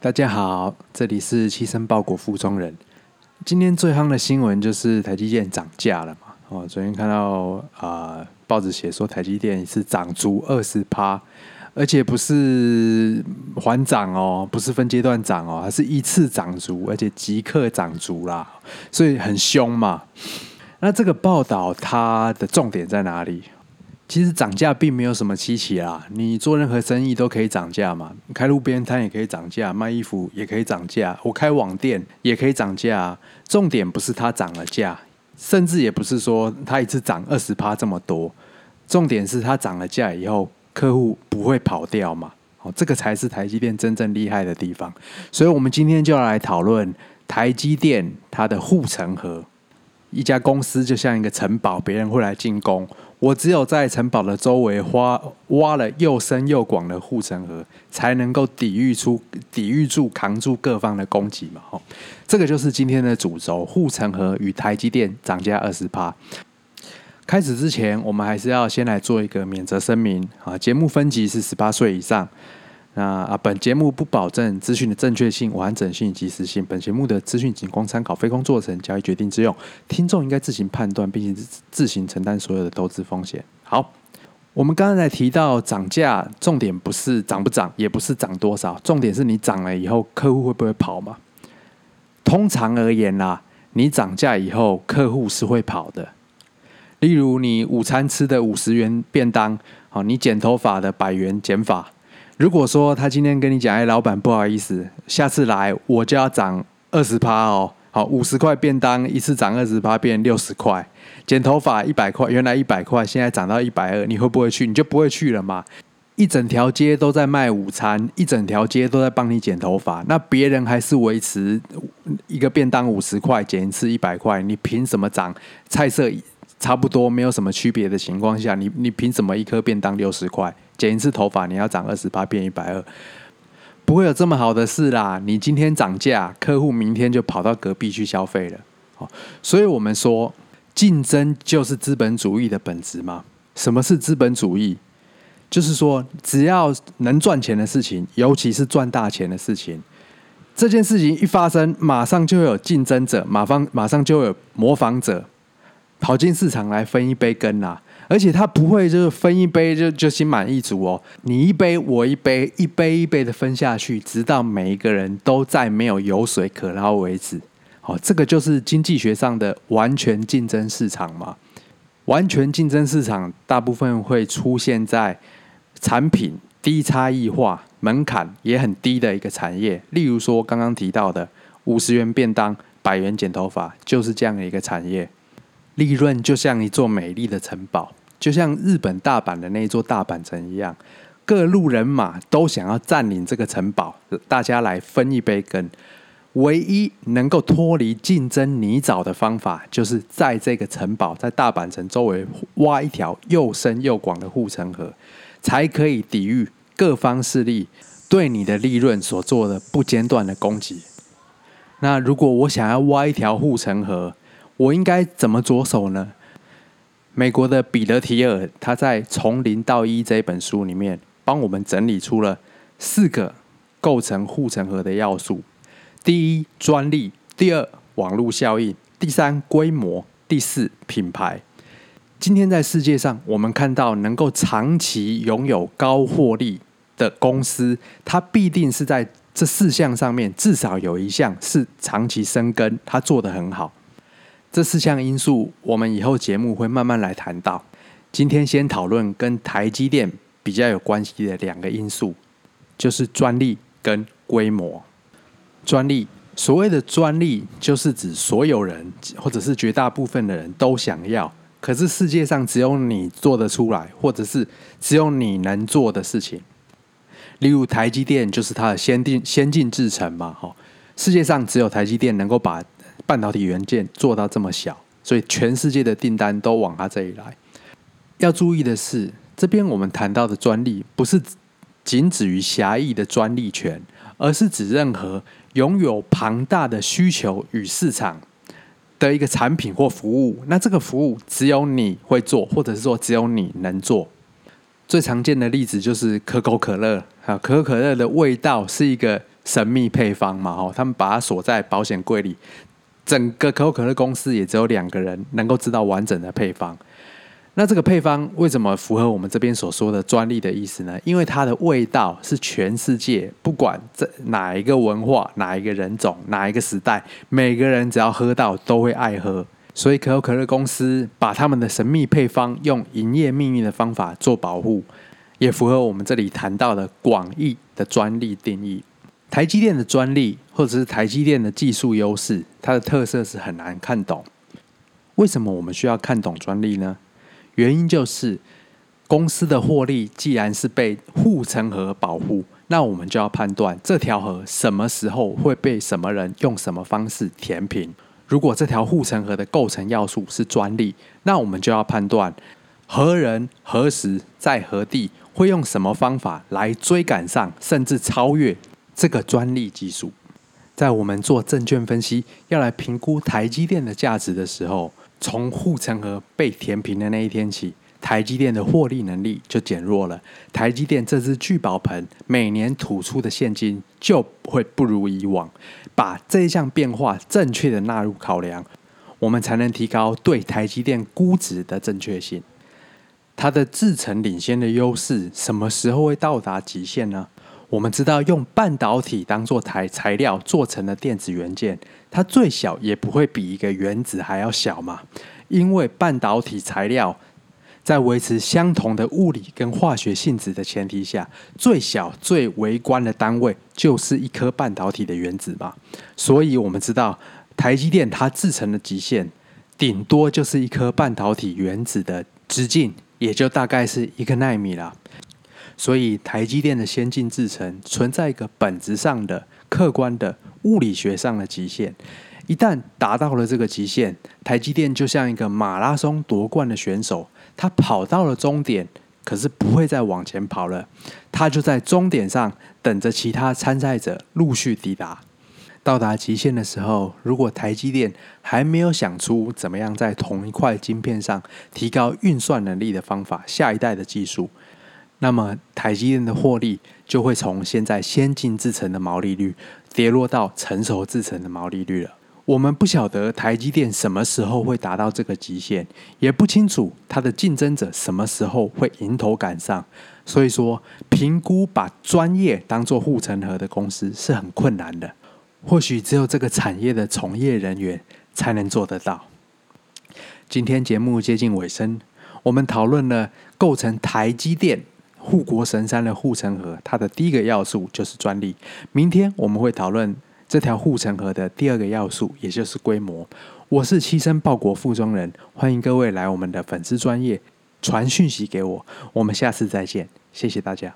大家好，这里是七申报国富中人。今天最夯的新闻就是台积电涨价了嘛？哦，昨天看到啊、报纸写说台积电是涨足二十趴，而且不是缓涨哦，不是分阶段涨哦，还是一次涨足，而且即刻涨足啦，所以很凶嘛。那这个报道它的重点在哪里？其实涨价并没有什么稀奇啦，你做任何生意都可以涨价嘛，开路边摊也可以涨价，卖衣服也可以涨价，我开网店也可以涨价。重点不是它涨了价，甚至也不是说它一次涨二十趴这么多，重点是它涨了价以后，客户不会跑掉嘛，哦，这个才是台积电真正厉害的地方。所以我们今天就要来讨论台积电它的护城河。一家公司就像一个城堡，别人会来进攻。我只有在城堡的周围挖挖了又深又广的护城河，才能够抵御出、抵御住、扛住各方的攻击嘛。吼，这个就是今天的主轴：护城河与台积电涨价二十趴。开始之前，我们还是要先来做一个免责声明啊，节目分级是十八岁以上。那啊，本节目不保证资讯的正确性、完整性、及时性。本节目的资讯仅供参考，非工作成交易决定之用。听众应该自行判断，并且自行承担所有的投资风险。好，我们刚才提到涨价，重点不是涨不涨，也不是涨多少，重点是你涨了以后，客户会不会跑嘛？通常而言啦，你涨价以后，客户是会跑的。例如，你午餐吃的五十元便当，好，你剪头发的百元剪发。如果说他今天跟你讲，哎，老板不好意思，下次来我就要涨二十趴哦。好，五十块便当一次涨二十趴，变六十块。剪头发一百块，原来一百块，现在涨到一百二，你会不会去？你就不会去了嘛？一整条街都在卖午餐，一整条街都在帮你剪头发，那别人还是维持一个便当五十块，剪一次一百块，你凭什么涨？菜色差不多，没有什么区别的情况下，你你凭什么一颗便当六十块？剪一次头发，你要涨二十八变一百二，不会有这么好的事啦！你今天涨价，客户明天就跑到隔壁去消费了。所以我们说，竞争就是资本主义的本质嘛。什么是资本主义？就是说，只要能赚钱的事情，尤其是赚大钱的事情，这件事情一发生，马上就会有竞争者，马方马上就会有模仿者跑进市场来分一杯羹啦。而且他不会就是分一杯就就心满意足哦，你一杯我一杯，一杯一杯的分下去，直到每一个人都再没有油水可捞为止。哦，这个就是经济学上的完全竞争市场嘛。完全竞争市场大部分会出现在产品低差异化、门槛也很低的一个产业，例如说刚刚提到的五十元便当、百元剪头发，就是这样的一个产业。利润就像一座美丽的城堡，就像日本大阪的那座大阪城一样，各路人马都想要占领这个城堡，大家来分一杯羹。唯一能够脱离竞争泥沼的方法，就是在这个城堡，在大阪城周围挖一条又深又广的护城河，才可以抵御各方势力对你的利润所做的不间断的攻击。那如果我想要挖一条护城河，我应该怎么着手呢？美国的彼得提尔他在《从零到一》这本书里面，帮我们整理出了四个构成护城河的要素：第一，专利；第二，网络效应；第三，规模；第四，品牌。今天在世界上，我们看到能够长期拥有高获利的公司，它必定是在这四项上面至少有一项是长期生根，它做得很好。这四项因素，我们以后节目会慢慢来谈到。今天先讨论跟台积电比较有关系的两个因素，就是专利跟规模。专利，所谓的专利，就是指所有人或者是绝大部分的人都想要，可是世界上只有你做得出来，或者是只有你能做的事情。例如台积电就是它的先进先进制程嘛，哈，世界上只有台积电能够把。半导体元件做到这么小，所以全世界的订单都往他这里来。要注意的是，这边我们谈到的专利不是仅止于狭义的专利权，而是指任何拥有庞大的需求与市场的一个产品或服务。那这个服务只有你会做，或者是说只有你能做。最常见的例子就是可口可乐啊，可口可乐的味道是一个神秘配方嘛，哦，他们把它锁在保险柜里，整个可口可乐公司也只有两个人能够知道完整的配方。那这个配方为什么符合我们这边所说的专利的意思呢？因为它的味道是全世界不管在哪一个文化、哪一个人种、哪一个时代，每个人只要喝到都会爱喝。所以可口可乐公司把他们的神秘配方用营业秘密的方法做保护，也符合我们这里谈到的广义的专利定义。台积电的专利或者是台积电的技术优势，它的特色是很难看懂。为什么我们需要看懂专利呢？原因就是，公司的获利既然是被护城河保护，那我们就要判断这条河什么时候会被什么人用什么方式填平。如果这条护城河的构成要素是专利，那我们就要判断何人何时在何地会用什么方法来追赶上甚至超越这个专利技术。在我们做证券分析要来评估台积电的价值的时候，从护城河被填平的那一天起，台积电的获利能力就减弱了。台积电这只聚宝盆每年吐出的现金就会不如以往。把这一项变化正确的纳入考量，我们才能提高对台积电估值的正确性。它的制程领先的优势什么时候会到达极限呢？我们知道，用半导体当做材材料做成的电子元件，它最小也不会比一个原子还要小嘛。因为半导体材料在维持相同的物理跟化学性质的前提下，最小最微观的单位就是一颗半导体的原子嘛。所以我们知道，台积电它制成的极限，顶多就是一颗半导体原子的直径，也就大概是一个奈米了。所以，台积电的先进制程存在一个本质上的、客观的、物理学上的极限。一旦达到了这个极限，台积电就像一个马拉松夺冠的选手，他跑到了终点，可是不会再往前跑了。他就在终点上等着其他参赛者陆续抵达。到达极限的时候，如果台积电还没有想出怎么样在同一块晶片上提高运算能力的方法，下一代的技术。那么台积电的获利就会从现在先进制程的毛利率跌落到成熟制程的毛利率了。我们不晓得台积电什么时候会达到这个极限，也不清楚它的竞争者什么时候会迎头赶上。所以说，评估把专业当做护城河的公司是很困难的。或许只有这个产业的从业人员才能做得到。今天节目接近尾声，我们讨论了构成台积电。护国神山的护城河，它的第一个要素就是专利。明天我们会讨论这条护城河的第二个要素，也就是规模。我是七申报国附中人，欢迎各位来我们的粉丝专业传讯息给我。我们下次再见，谢谢大家。